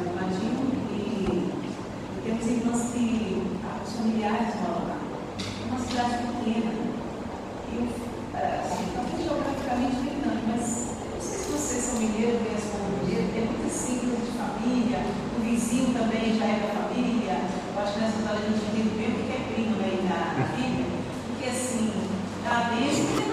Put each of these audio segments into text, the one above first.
eu imagino que temos irmãs que os familiares moram lá. É uma cidade pequena. Eu, eh, assim, talvez geograficamente nem grande, mas não sei se vocês são mineiros, conhecem como mineiro, tem muito símbolos de família, o vizinho também já é da família. Eu acho que nessas horas a gente vive mesmo que é primo né, aí da, filha. família, porque assim, tá mesmo.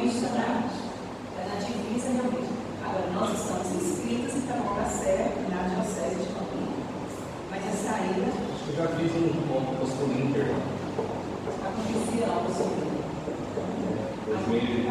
missionários. É está na divisa é realmente. Agora, nós estamos inscritos e então, estamos na ser na Diocese de Campinas. Mas a saída. Acho que eu já fiz um ponto masculino interno. Acontecia algo sobre é, ele.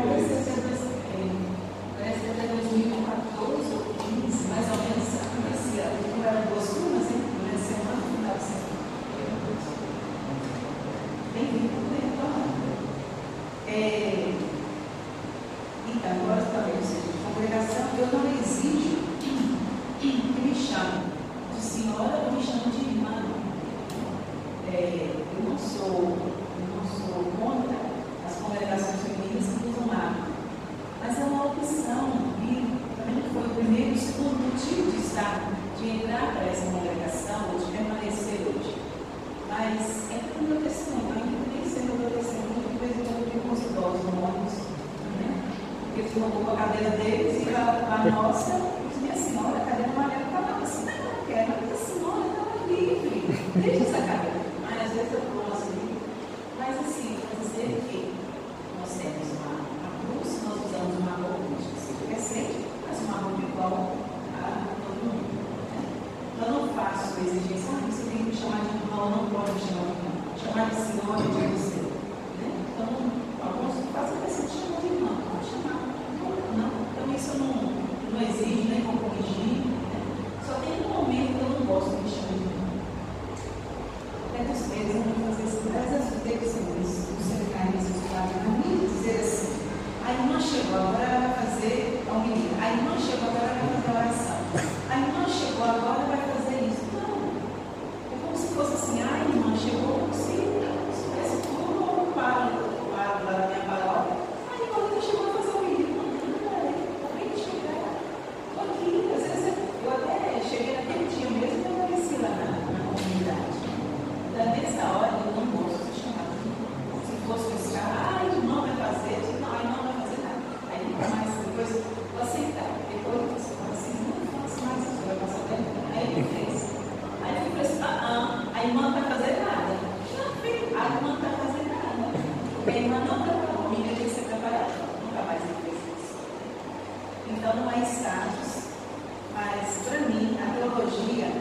estados, mas para mim a teologia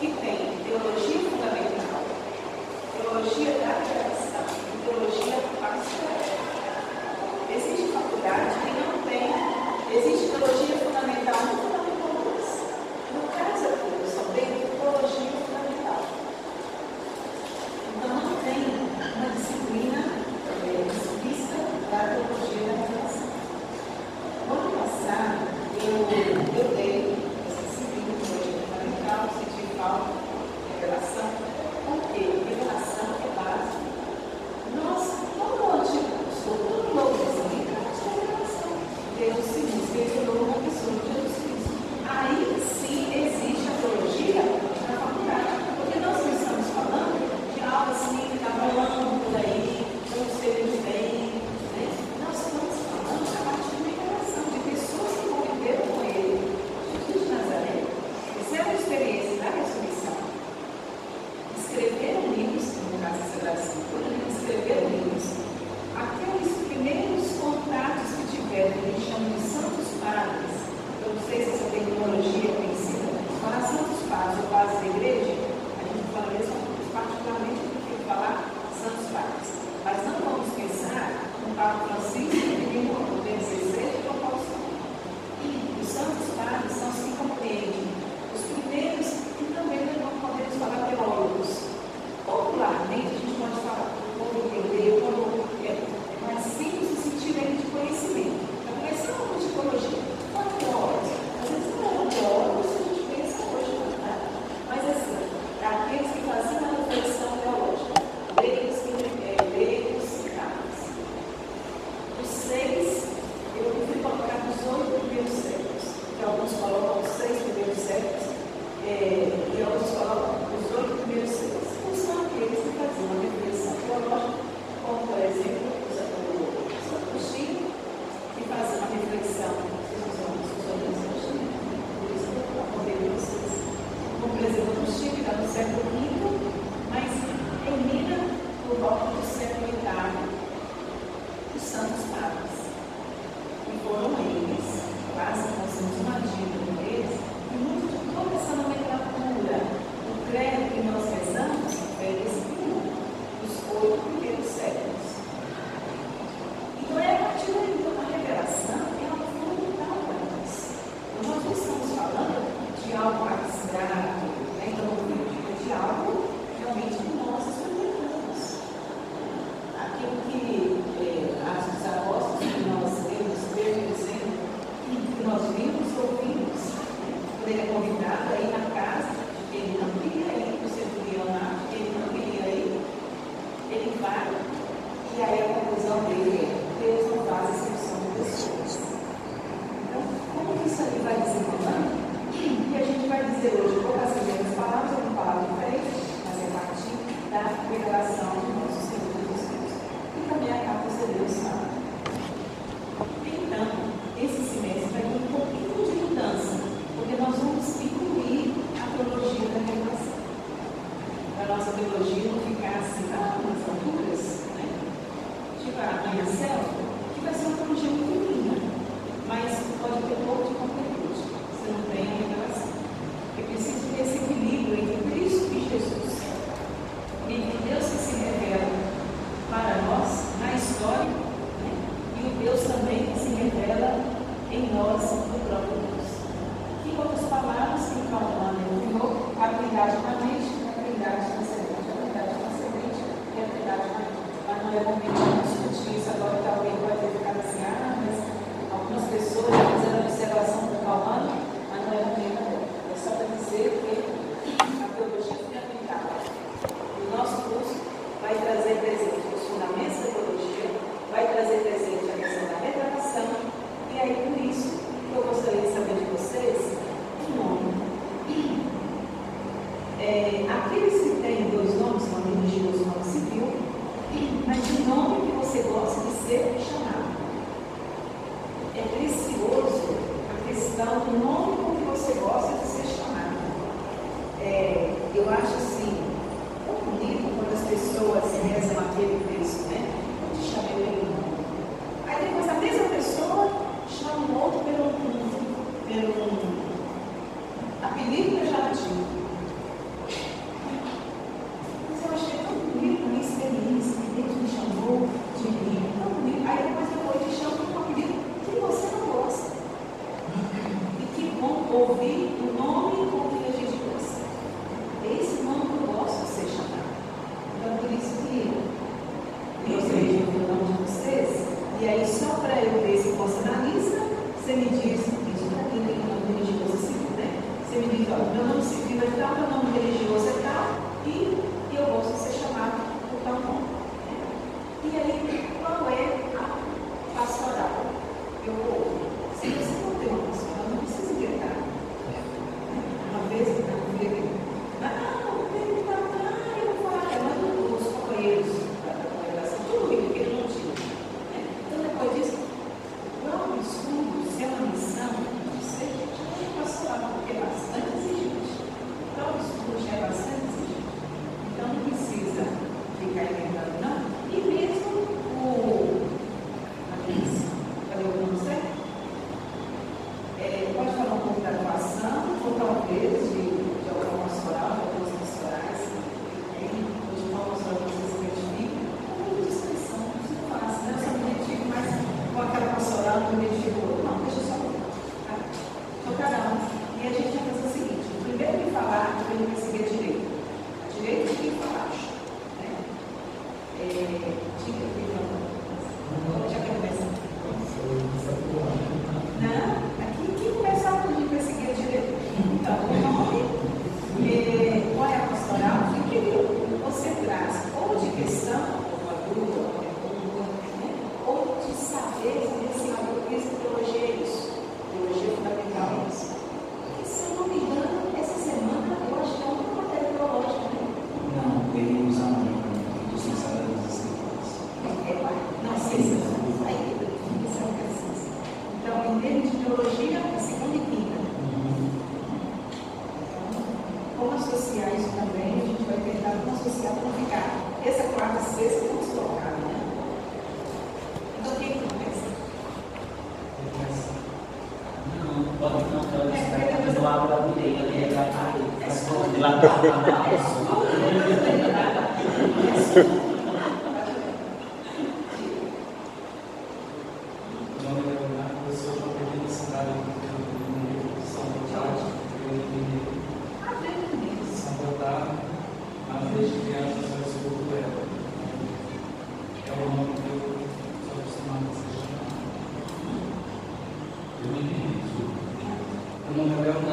que tem teologia fundamental, teologia da criação teologia pastoral. Existe faculdade que não tem, existe teologia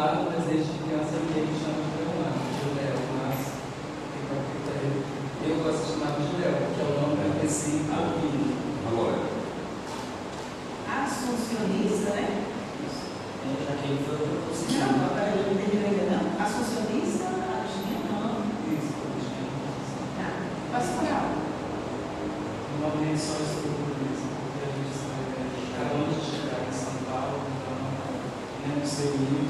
é Leonardo, mas desde criança ninguém me chama de Leonardo, de Léo, mas eu gosto de chamar de Léo, porque é o nome que eu cresci ouvindo. Agora, Assuncionista, né? Já que ele foi o que eu tô Não, sentindo. não, não entendeu ainda não. Assuncionista, acho que não. Isso, acho que Tá. Pastoral. Uma menção estrutura mesmo, porque a gente sabe que acabamos de chegar em São Paulo, então não sei isso,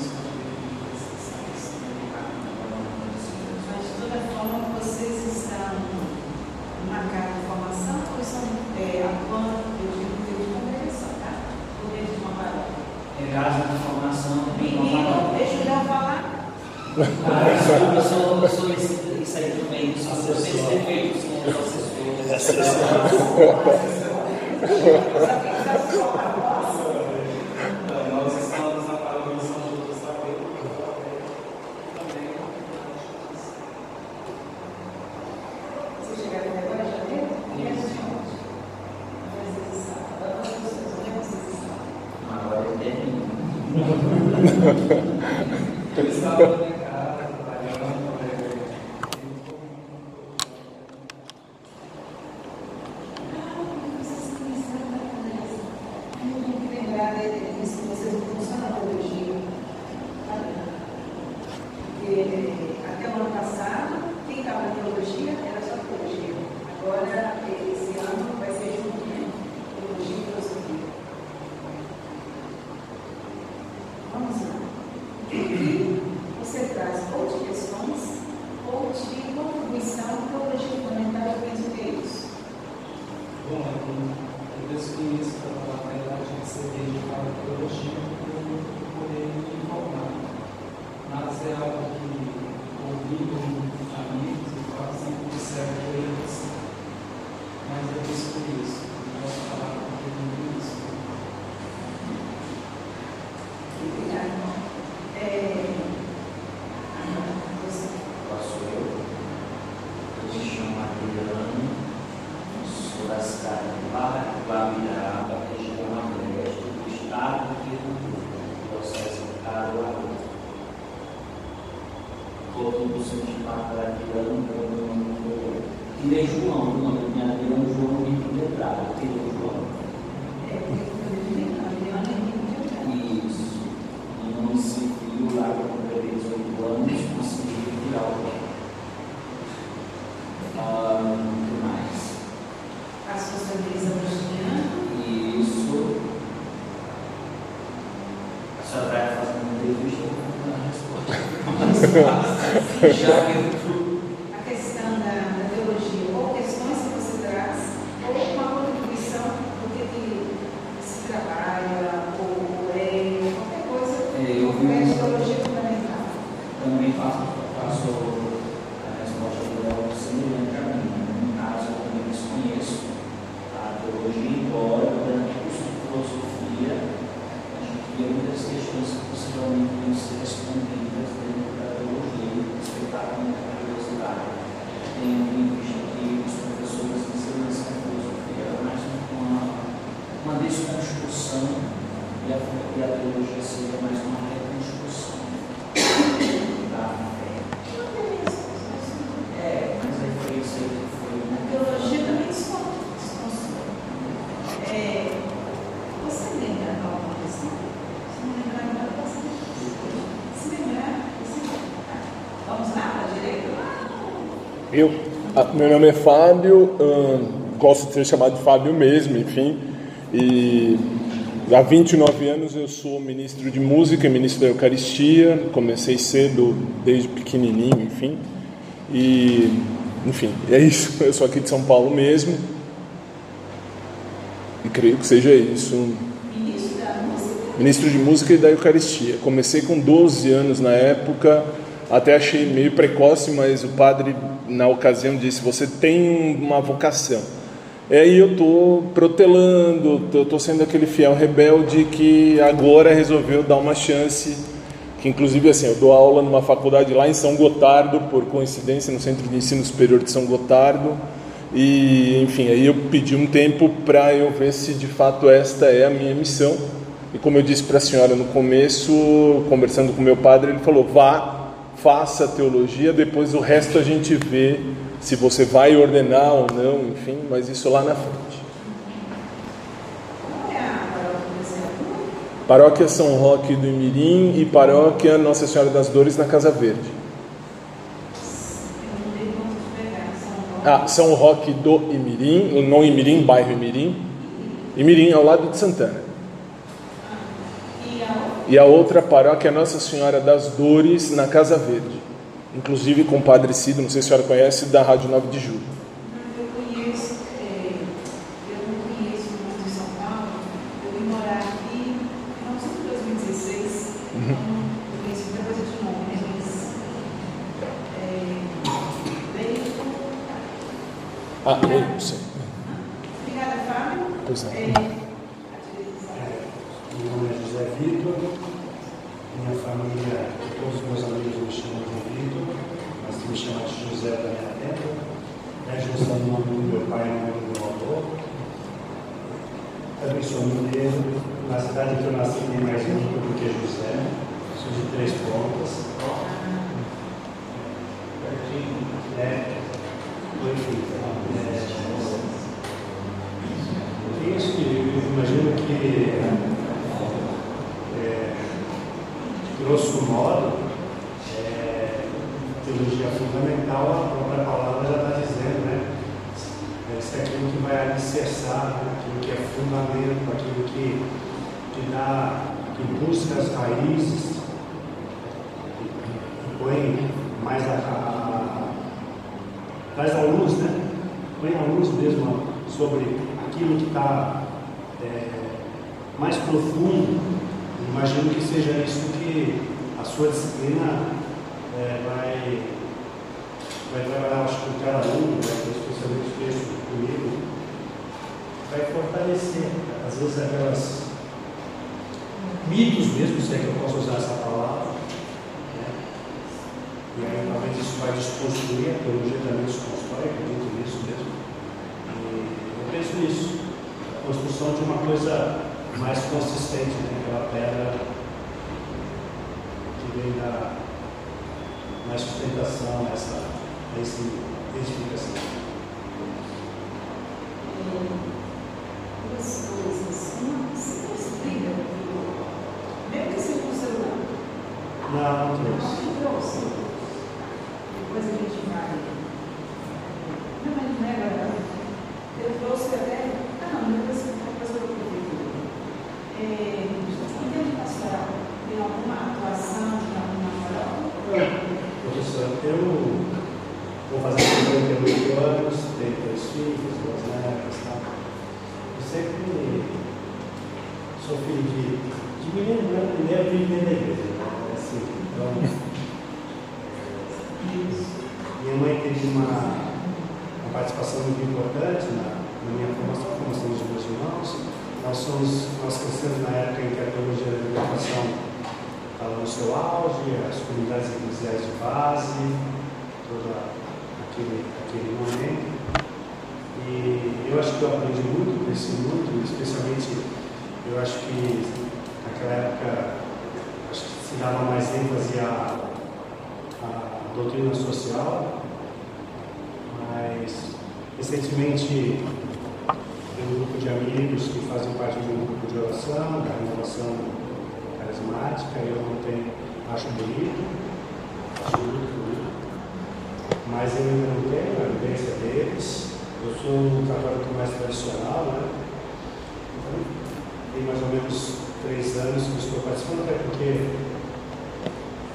Aqui no centro de Adriano, meu nome é Tirei João, o nome do meu Adriano João Vitor Letrado, tirei João. É, porque eu falei, não, é Isso. Nome civil, lá quando eu Thank you. Meu nome é Fábio, ahn, gosto de ser chamado de Fábio mesmo, enfim. E há 29 anos eu sou ministro de música e ministro da Eucaristia. Comecei cedo, desde pequenininho, enfim. E, enfim, é isso. Eu sou aqui de São Paulo mesmo. E creio que seja isso. Ministro da música. Ministro de Música e da Eucaristia. Comecei com 12 anos na época, até achei meio precoce, mas o padre, na ocasião, disse: Você tem uma vocação. E aí eu estou protelando, eu estou sendo aquele fiel rebelde que agora resolveu dar uma chance. Que inclusive assim, eu dou aula numa faculdade lá em São Gotardo, por coincidência, no Centro de Ensino Superior de São Gotardo. E enfim, aí eu pedi um tempo para eu ver se de fato esta é a minha missão. E como eu disse para a senhora no começo, conversando com meu padre, ele falou: vá, faça teologia, depois o resto a gente vê se você vai ordenar ou não, enfim, mas isso lá na frente. Qual é a paróquia do Brasil? Paróquia São Roque do Imirim e Paróquia Nossa Senhora das Dores na Casa Verde. Ah, São Roque do Imirim, não Imirim, bairro Imirim. Imirim, ao lado de Santana. E a outra? Paróquia Nossa Senhora das Dores na Casa Verde. Inclusive com o Padre Cido, não sei se a senhora conhece, da Rádio 9 de Julho. Não, Não, não trouxe. Não trouxe. Depois a gente vai. Não, mas não é agora. Eu trouxe até. Ah, não, depois depois eu vou é, em termos de pastoral, tem alguma atuação de alguma paróquia? Professor, eu vou fazer 58 anos, tenho dois filhos, duas netas, tá? Eu sempre sou filho de, de menino branco, mineiro, filho da igreja. Então, minha mãe teve uma, uma participação muito importante na, na minha formação, formação dos meus irmãos. Nós, somos, nós crescemos na época em que a teologia da libertação estava no seu auge, as comunidades eclesiais de base, todo aquele, aquele momento. E eu acho que eu aprendi muito, cresci muito, especialmente eu acho que naquela época se dava mais ênfase à, à doutrina social, mas recentemente tem um grupo de amigos que fazem parte de um grupo de oração, da renovação carismática, eu não tenho, acho bonito, acho muito bonito, mas eu ainda não tenho a vivência deles. Eu sou um católico mais tradicional, né? Então, tem mais ou menos três anos que estou participando, até porque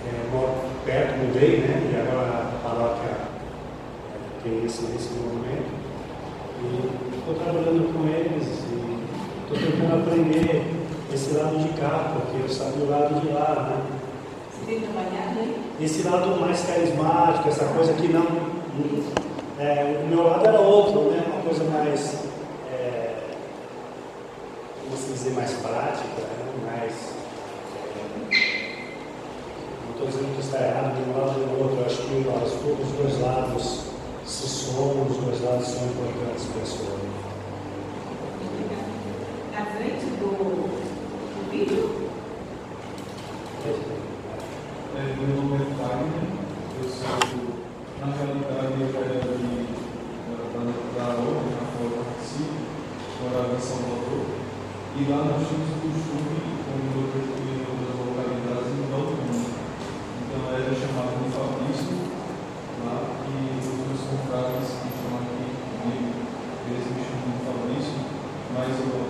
é, moro perto, mudei, né? E agora a paróquia é, tem esse, esse movimento. E estou trabalhando com eles e estou tentando aprender esse lado de cá, porque eu sabia o lado de lá, né? Esse lado mais carismático, essa coisa que não. é, o meu lado era outro, né? Uma coisa mais. É, como se dizer, mais prática, né? mais. Estou dizendo que está errado de um lado ou do outro, eu acho que os, os dois lados se somam, os dois lados são importantes para a pessoa. Na frente do, do vídeo? É, meu nome é Wagner, eu sou, na realidade, eu era de, da, da ONU, na qual eu participo, morava em Salvador, e lá nós tínhamos o costume, Então,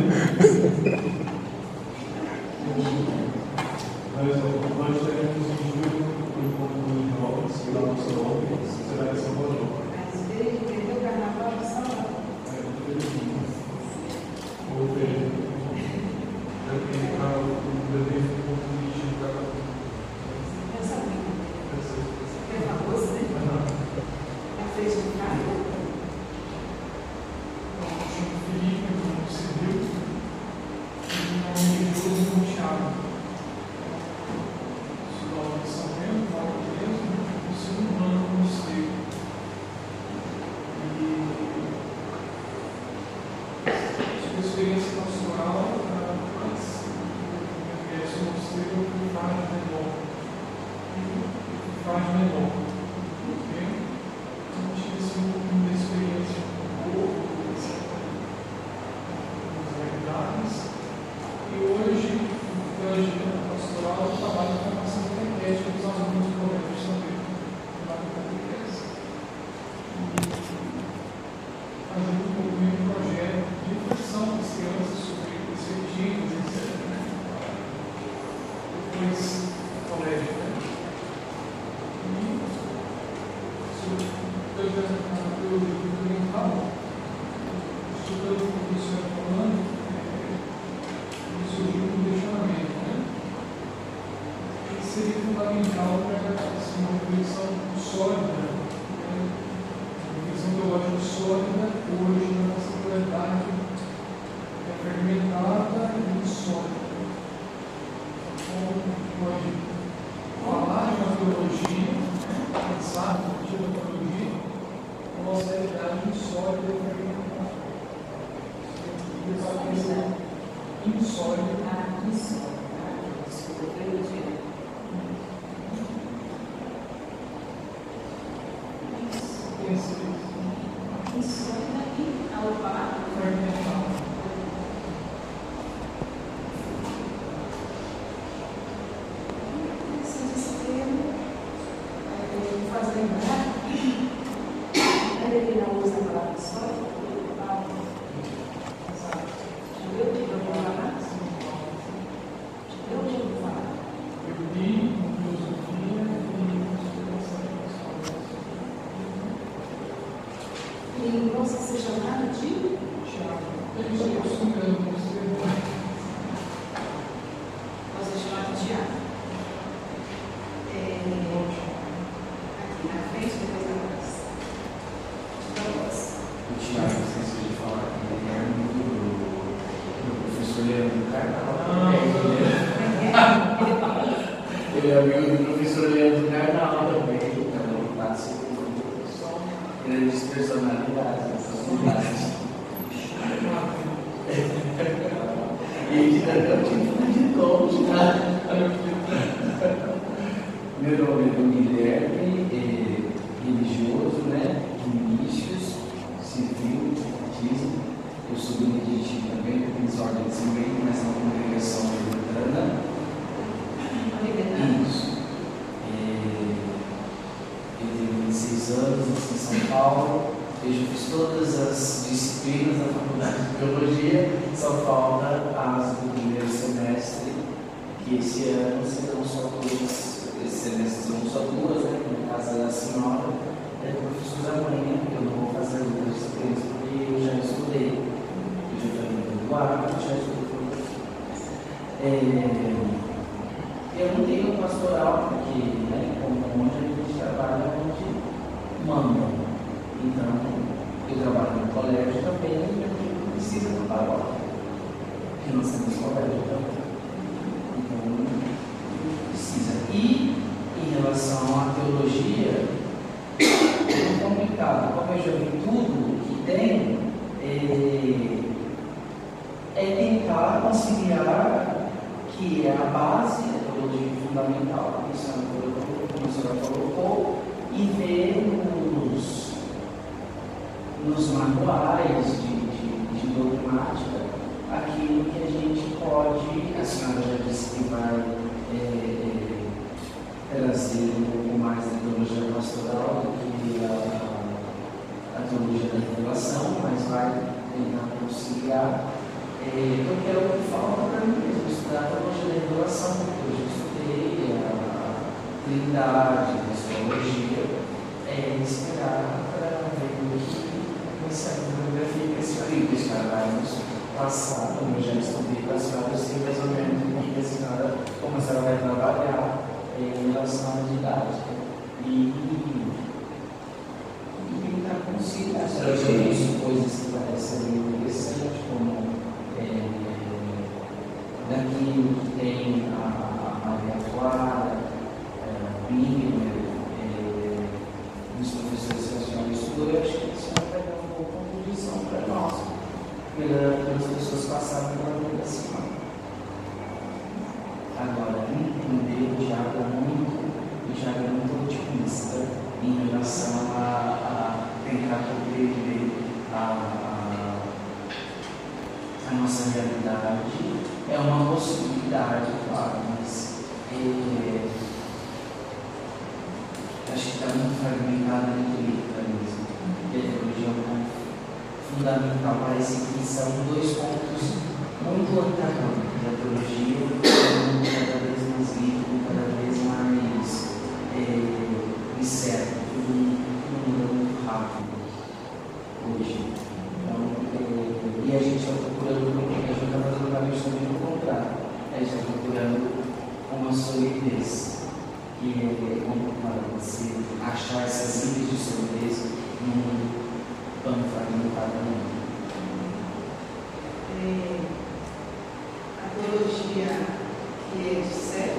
O de falar, é amigo do, do professor Leandro Carnal. Ele é amigo do professor Leandro Carnal também, também participa muito. Grandes personalidades, essas unidades. E ele ainda tipo de longe, né? Meu nome é Dom Guilherme, é religioso, né? Vinícius, civil, batismo. Eu sou beneditino também, eu fiz ordem de cimento, mas na congregação luterana. Isso. É, eu tenho 26 anos, nasci em São Paulo. Eu já fiz todas as disciplinas da faculdade de teologia, só falta as do primeiro semestre, que esse ano serão só duas, esse semestre serão só duas, né? No caso da senhora, é do professor amanhã, que eu não vou fazer outras disciplinas, porque eu já estudei. Eu já Eduardo, já estudei. É, eu não tenho pastoral, porque, né, como onde a gente trabalha, onde manda. Então, eu trabalho no colégio também, e gente não precisa do paróquia, porque nós temos colégio também. Então, não precisa. E, em relação à teologia, é muito complicado. Como eu já vi tudo que tem, é, é tentar conciliar que é a base da teologia fundamental, isso é uma coisa como a senhora colocou, e ver nos, nos manuais de, de, de dogmática aquilo que a gente pode, a senhora já disse que vai é, trazer um pouco mais da teologia pastoral do que a, a teologia da revelação, mas vai tentar conciliar. É, porque é o que falta para mim mesmo, estudar a teologia da revelação, porque eu já estudei a trindade, a astrologia, é esperar para ver o que essa bibliografia que a senhora e que a senhora vai nos passar, como eu já estudei para a senhora, eu sei mais ou menos o que a senhora, como a senhora vai trabalhar em relação à didática. E, e tentar conciliar, disse coisas que parecem interessantes, como daquilo que tem a, a Maria Clara, a Bíblia, é, os professores que a senhora estudou, eu acho que isso vai dar uma boa contribuição para nós, pela, pelas pessoas passaram pela semana. Agora, entender o Tiago é muito, o Tiago é muito otimista em relação a, a tentar compreender a a nossa realidade é uma possibilidade, claro, mas é, acho que está muito fragmentada política mesmo. E a teologia é fundamental. Parece que são dois pontos muito antagônicos. A teologia é cada vez mais livre, cada vez mais é, incerto, tudo muda muito rápido hoje. Então, é, e a gente está procurando, a gente está fazendo uma questão de encontrar. A gente está procurando uma solidez. Que é complicado você achar essas ilhas de solidez num tão fragmentado dia que é de 7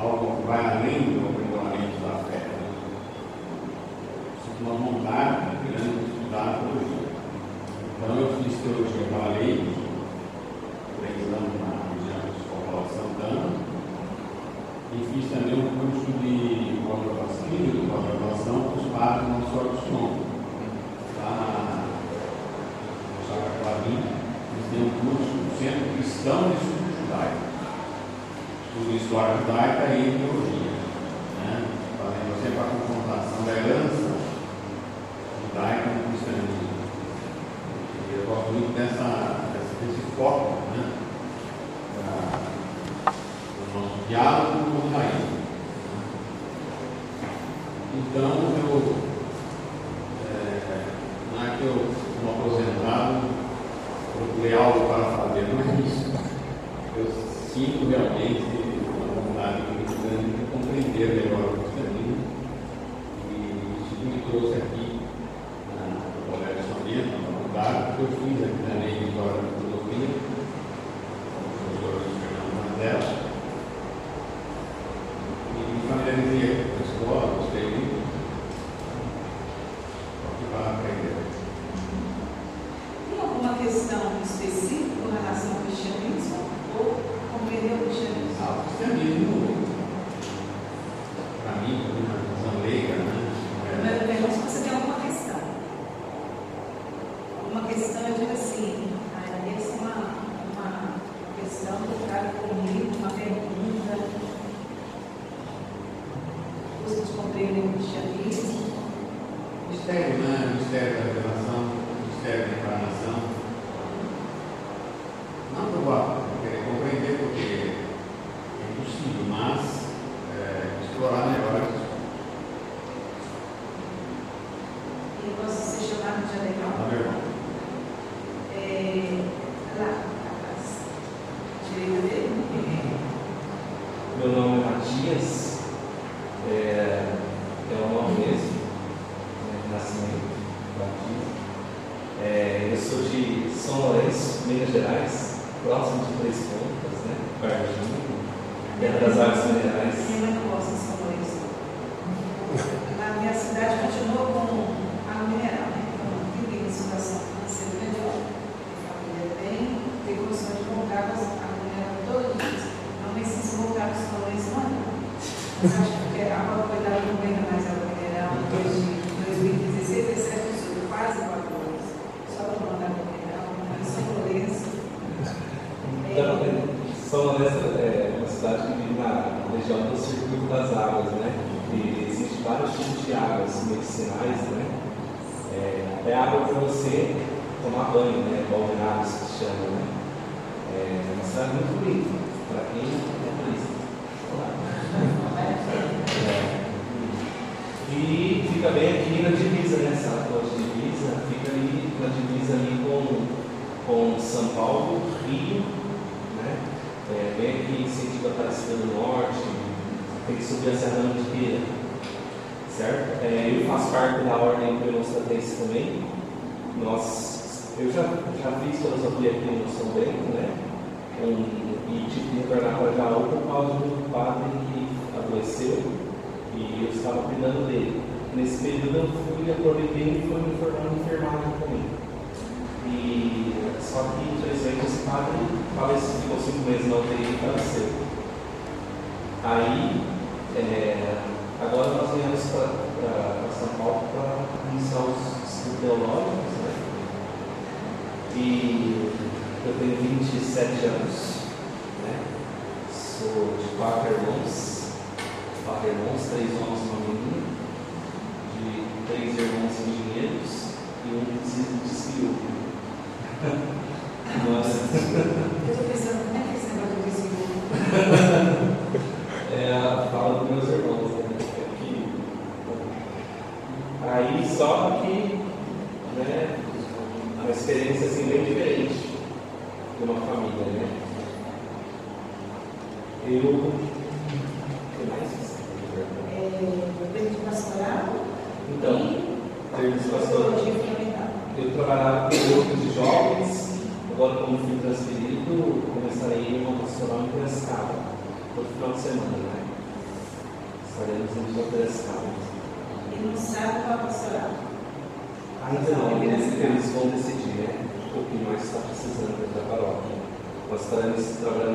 algo que vai além do aprimoramento da fé. Isso é uma vontade grande de estudar hoje. Então, eu fiz teologia para leigos, três anos na região de Escola Santana, e fiz também um curso de pós-graduação, de pós-graduação com os padres Nossa Senhora do Som, lá na Chaga Clarim. Eles têm um curso do Centro Cristão de Estudo Judaico tudo história judaica e etnologia, né? fazendo sempre a confrontação da herança judaica o cristianismo. Eu gosto muito dessa, desse foco né? da, do nosso diálogo com o judaísmo. Né? Então,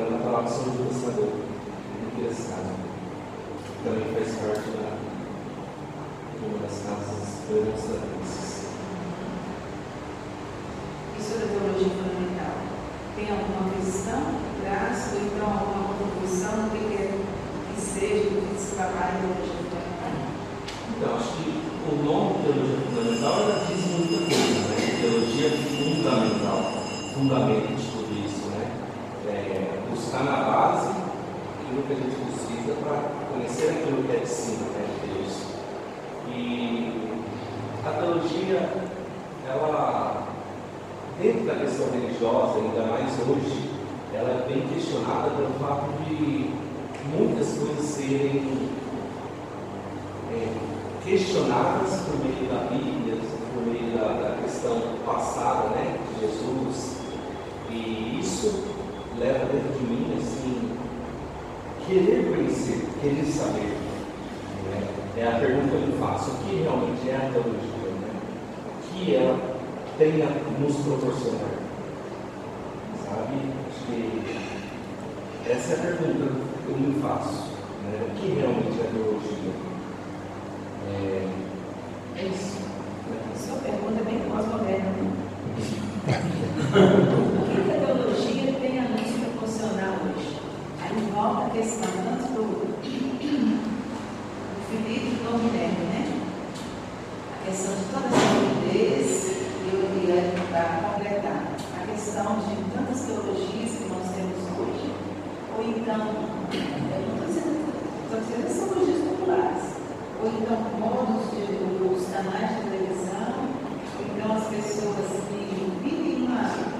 Então, a palavra sobre o pensador. Interessado. Também faz parte da, de uma das casas demonstrantes. E sobre a teologia fundamental? Tem alguma questão, graça, ou então alguma contribuição que quer que seja do que se trabalha em teologia fundamental? Então, acho que o nome teologia fundamental já diz muita coisa, né? Teologia fundamental, fundamento está na base aquilo que a gente precisa para conhecer aquilo que é de cima, né, de Deus. E a teologia, ela, dentro da questão religiosa, ainda mais hoje, ela é bem questionada pelo fato de muitas coisas serem é, questionadas por meio da Bíblia, por meio da, da questão passada, né, de Jesus. E isso leva dentro de mim assim, querer conhecer, querer saber. Né? É a pergunta que eu faço, o que realmente é a teologia? Né? O que ela tem a nos proporcionar? Sabe? Acho que essa é a pergunta que eu me faço. Né? O que realmente é a teologia? É, é isso. Sua pergunta é bem pós-moderna. Né? O que é teologia? volta a questão antes do, Felipe do Guilherme, né? A questão de toda essa solidez, eu ia para completar. A questão de tantas teologias que nós temos hoje, ou então, eu não estou dizendo, estou as teologias populares, ou então modos de os canais de televisão, ou então as pessoas que vivem uma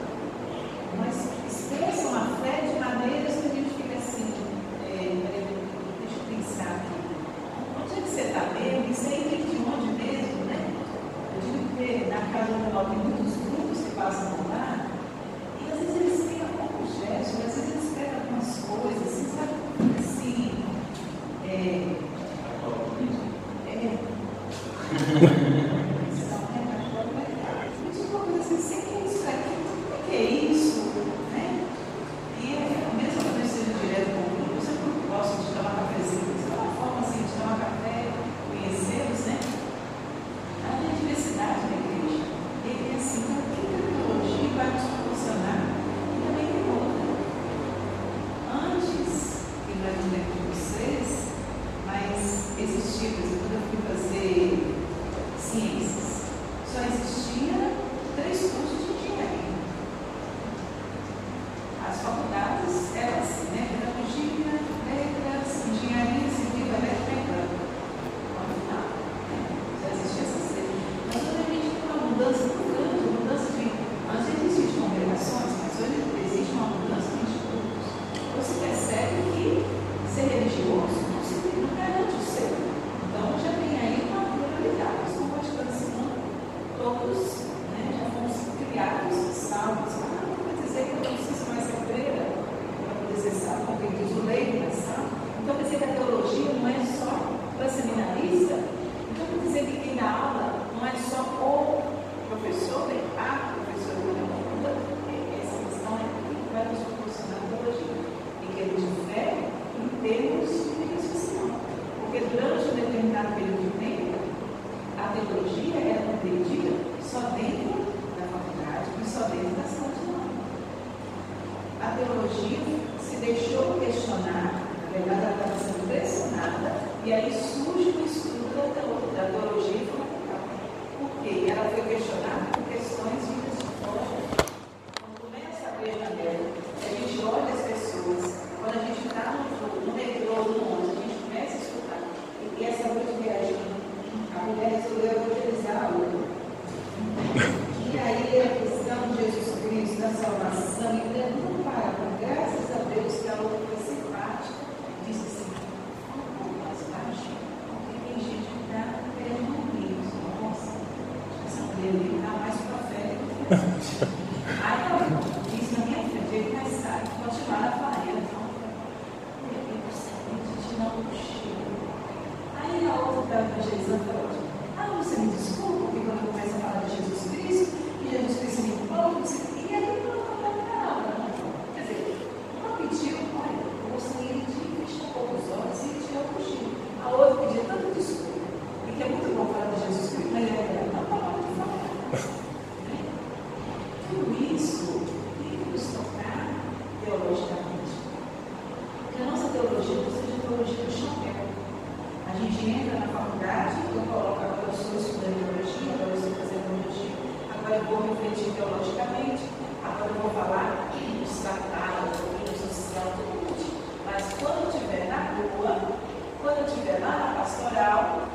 gente entra na faculdade, eu coloco agora eu sou estudante biologia, agora eu sei fazer biologia, agora eu vou refletir teologicamente, agora eu vou falar do satário, do social, do mundo. Mas quando eu estiver na rua, quando eu estiver lá na pastoral,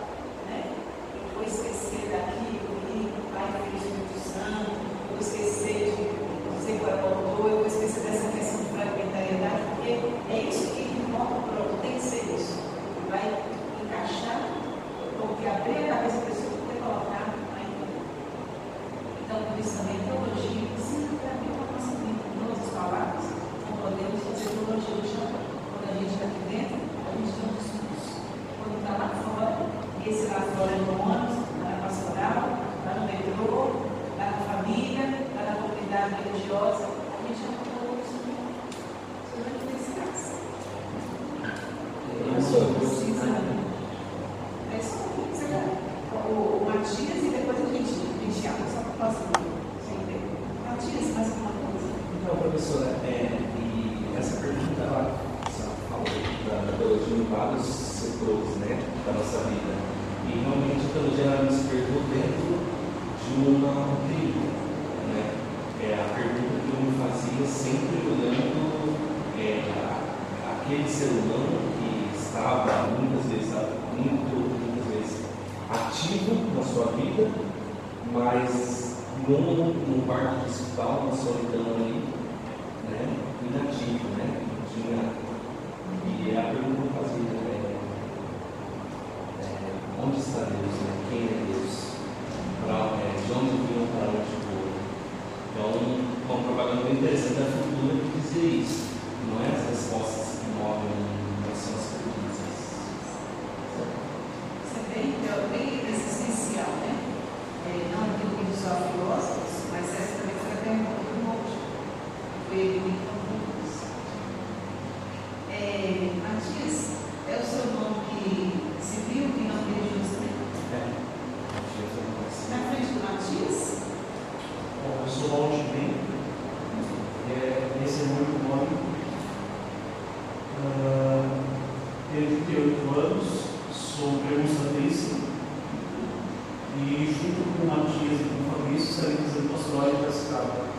e junto com o Matias e com o Fabrício saímos fazendo pastoral em Piracicaba.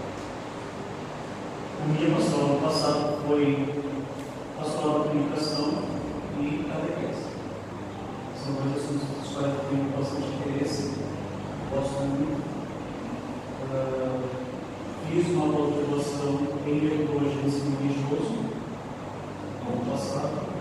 A minha pastoral no passado foi pastoral da comunicação e catequese. São dois assuntos para quais eu tenho bastante interesse, gosto muito. Uh, fiz uma pós-graduação em ensino religioso no ano passado.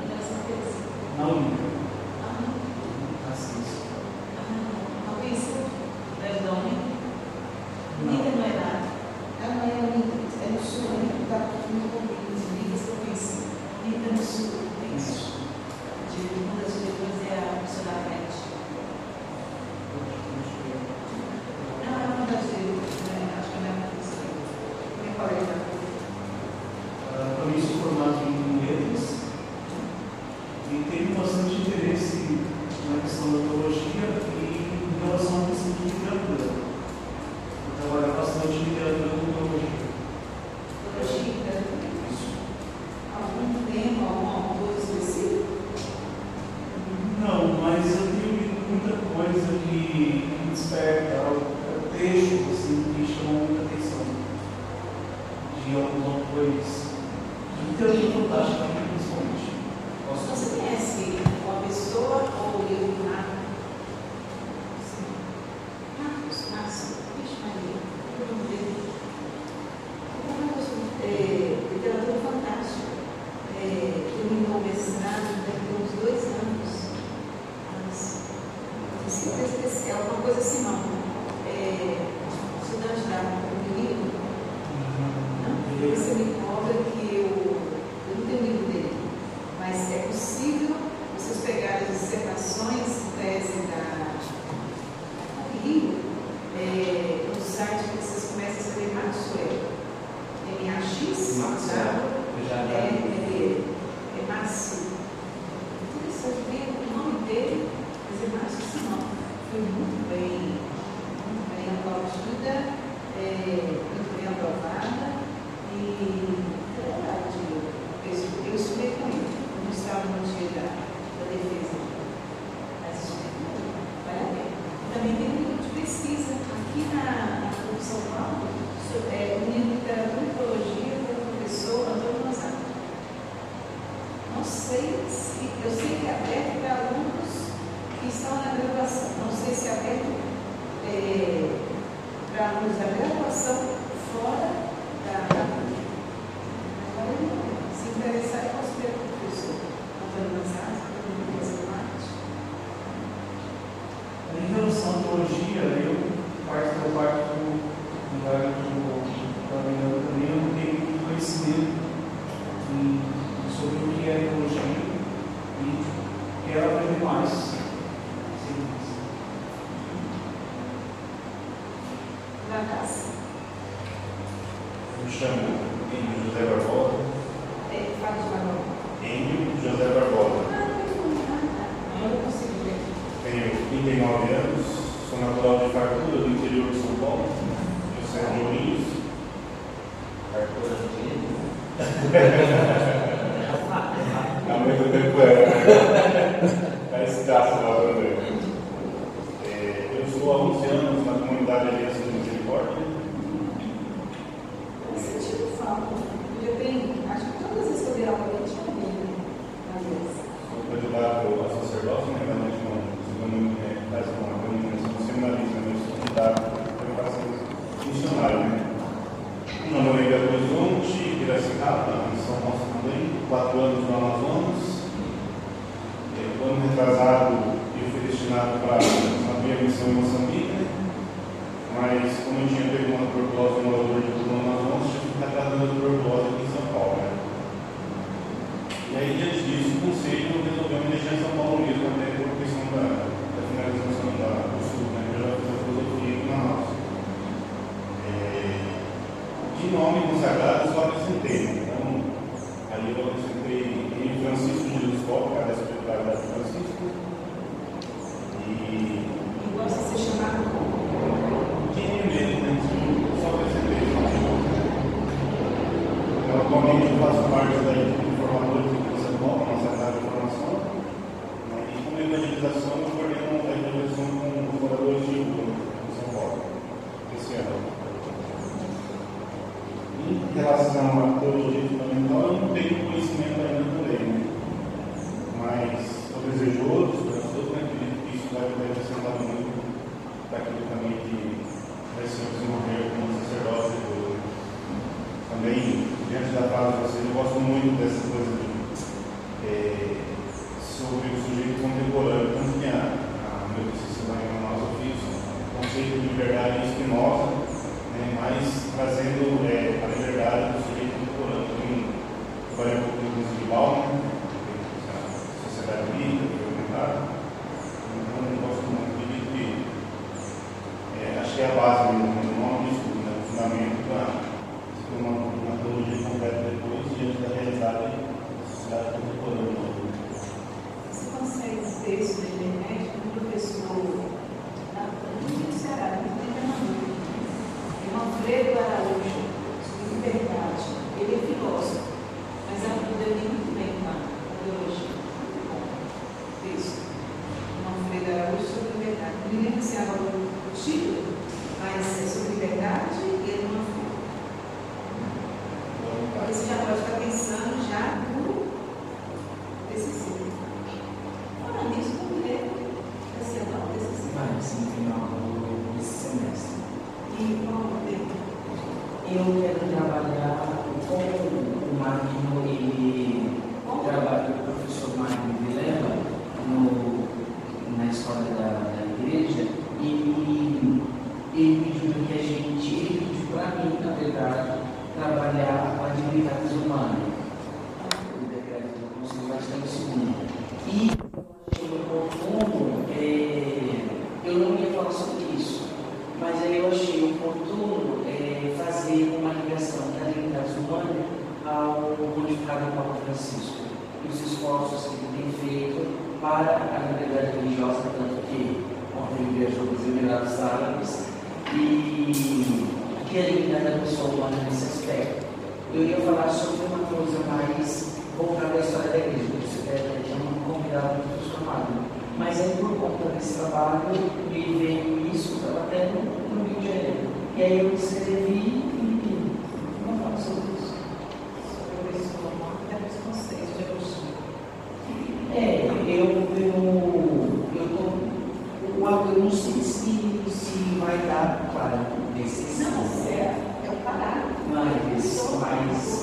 eu sei que é aberto para alunos que estão na graduação, não sei se é aberto é, para alunos da graduação fora da faculdade. Agora eu não, se interessar, eu posso ver com o professor Antônio Mazzazzi, para fazer. A introdução à teologia, né? daquilo também que nós se desenvolveu como sacerdote. Também, diante da casa de vocês, eu gosto muito dessa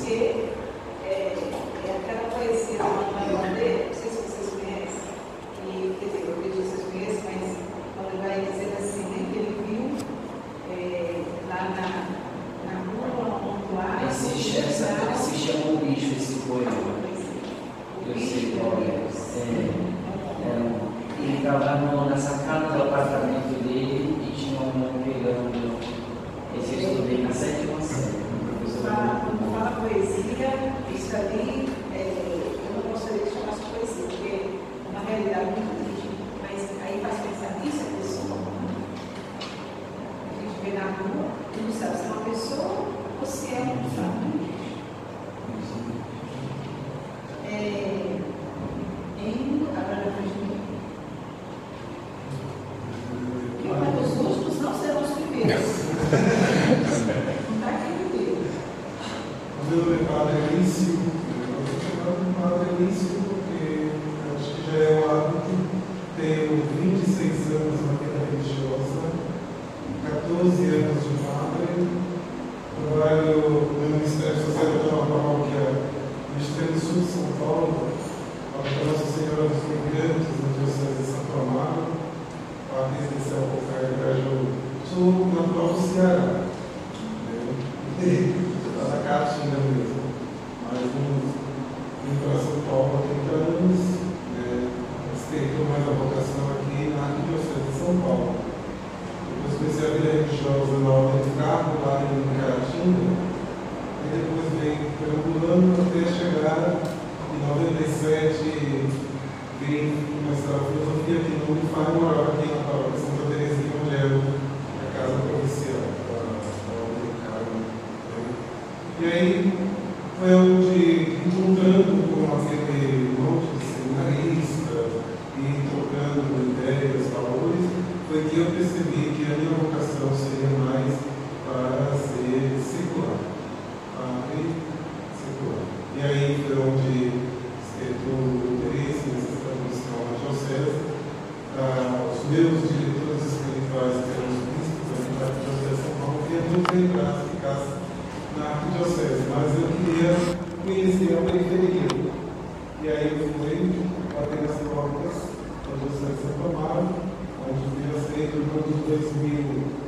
mas no ano de 2000.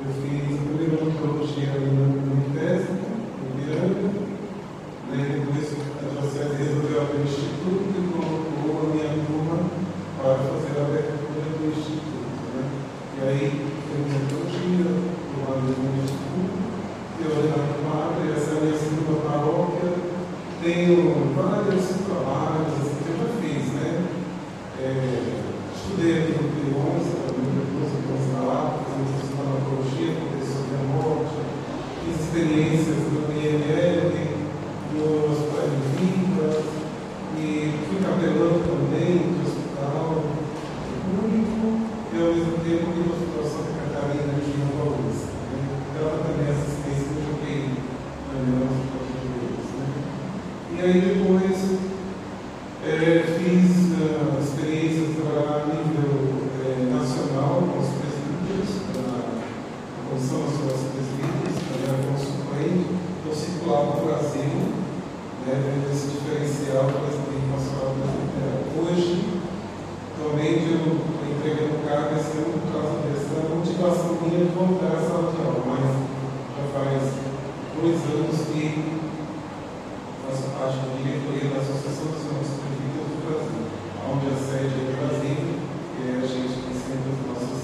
Eu fiz o primeiro ano de teologia ali no no Unifesp, em Piranga. Né, depois a Diocese resolveu abrir o Instituto e colocou a minha turma para fazer a abertura do Instituto. Né? E aí eu fiz teologia, formado no Instituto, e ordenado padre, essa é a minha segunda paróquia. Tenho vários trabalhos assim, que eu já fiz, né? É, estudei aqui no Pilões, também depois eu estou lá, fiz um curso de farmacologia, contei sobre a morte, fiz experiências no INL, no Hospital de Vidas, e fui capelão também de hospital público, e ao mesmo tempo fui no Hospital Santa Catarina aqui em Nova Luz. Né? Dava também assistência que eu joguei também no Hospital de Vidas. Né? E aí depois eh, fiz ah, experiências de trabalhar a nível eh, nacional com os presbíteros, na na Comissão Nacional dos Presbíteros, também era consulente, então circulava o Brasil, né, vendo esse diferencial que eles têm nacional brasileiro. Hoje, atualmente, eu estou entregando o cargo esse ano por causa dessa motivação minha de voltar à sala de aula, mas já faz dois anos que faço parte da diretoria da Associação dos Irmãos Presbíteros do Brasil, onde a sede é do Brasil, e é a gente que sempre os nossos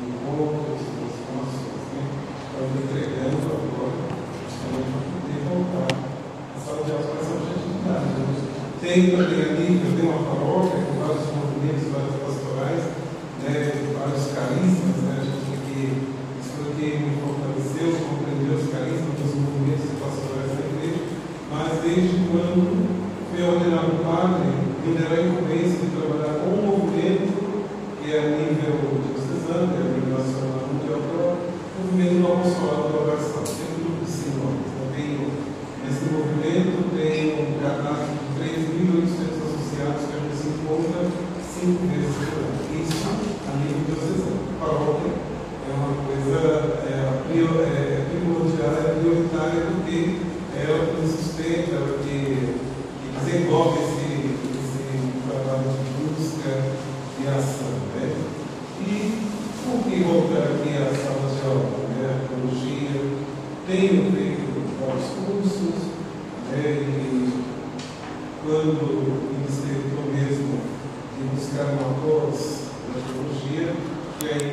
encontros, as formações, né? Então, eu entregando agora, justamente para poder voltar à sala de aula com essa objetividade. né? Tem quando iniciei o mesmo de buscar uma pós da geologia, que aí